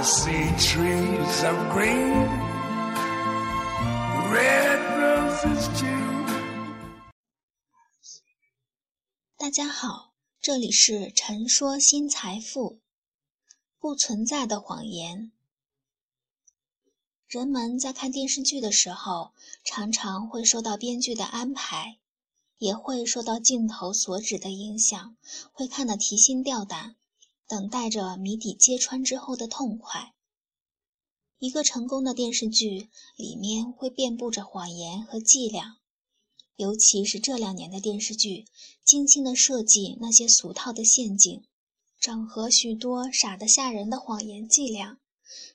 See trees of green, red roses too. 大家好，这里是陈说新财富。不存在的谎言。人们在看电视剧的时候，常常会受到编剧的安排，也会受到镜头所指的影响，会看得提心吊胆，等待着谜底揭穿之后的痛快。一个成功的电视剧里面会遍布着谎言和伎俩，尤其是这两年的电视剧，精心的设计那些俗套的陷阱。整合许多傻得吓人的谎言伎俩，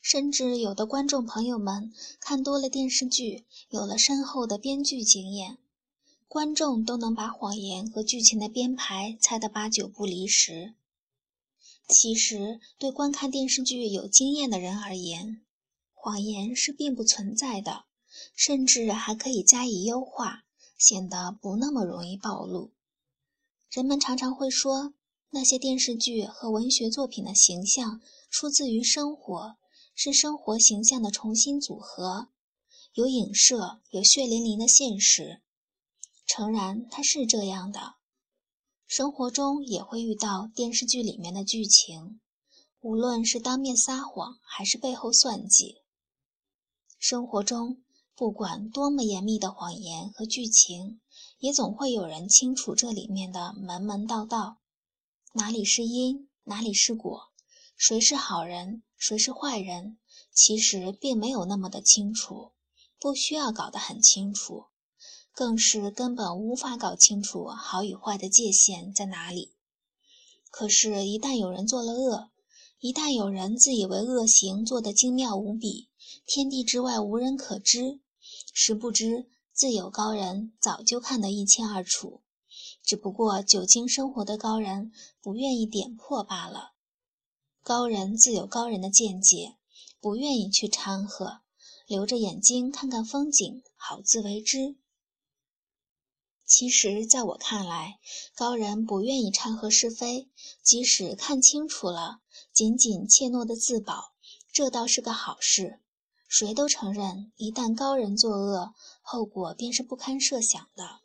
甚至有的观众朋友们看多了电视剧，有了深厚的编剧经验，观众都能把谎言和剧情的编排猜得八九不离十。其实，对观看电视剧有经验的人而言，谎言是并不存在的，甚至还可以加以优化，显得不那么容易暴露。人们常常会说。那些电视剧和文学作品的形象出自于生活，是生活形象的重新组合，有影射，有血淋淋的现实。诚然，它是这样的。生活中也会遇到电视剧里面的剧情，无论是当面撒谎还是背后算计。生活中不管多么严密的谎言和剧情，也总会有人清楚这里面的门门道道。哪里是因，哪里是果？谁是好人，谁是坏人？其实并没有那么的清楚，不需要搞得很清楚，更是根本无法搞清楚好与坏的界限在哪里。可是，一旦有人做了恶，一旦有人自以为恶行做得精妙无比，天地之外无人可知，实不知自有高人早就看得一清二楚。只不过久经生活的高人不愿意点破罢了。高人自有高人的见解，不愿意去掺和，留着眼睛看看风景，好自为之。其实，在我看来，高人不愿意掺和是非，即使看清楚了，仅仅怯懦的自保，这倒是个好事。谁都承认，一旦高人作恶，后果便是不堪设想的。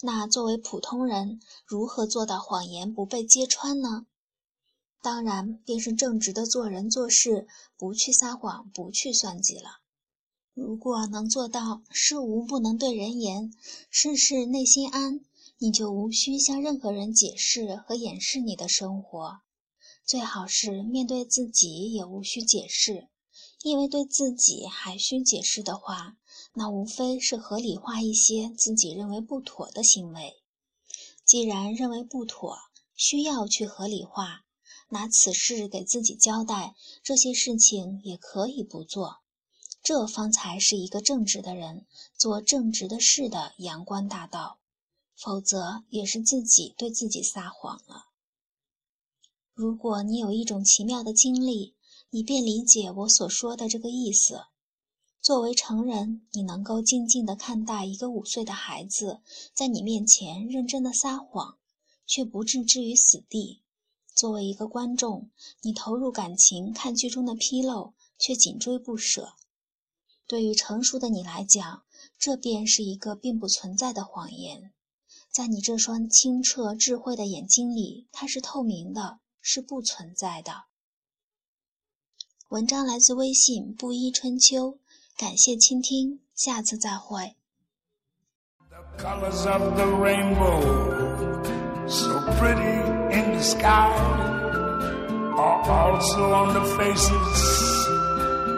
那作为普通人，如何做到谎言不被揭穿呢？当然，便是正直的做人做事，不去撒谎，不去算计了。如果能做到事无不能对人言，事事内心安，你就无需向任何人解释和掩饰你的生活。最好是面对自己也无需解释，因为对自己还需解释的话。那无非是合理化一些自己认为不妥的行为。既然认为不妥，需要去合理化，拿此事给自己交代，这些事情也可以不做。这方才是一个正直的人做正直的事的阳关大道。否则，也是自己对自己撒谎了。如果你有一种奇妙的经历，你便理解我所说的这个意思。作为成人，你能够静静地看待一个五岁的孩子在你面前认真的撒谎，却不置之于死地；作为一个观众，你投入感情看剧中的纰漏，却紧追不舍。对于成熟的你来讲，这便是一个并不存在的谎言。在你这双清澈智慧的眼睛里，它是透明的，是不存在的。文章来自微信布衣春秋。感谢倾听，下次再会。The colors of the rainbow, so pretty in the sky, are also on the faces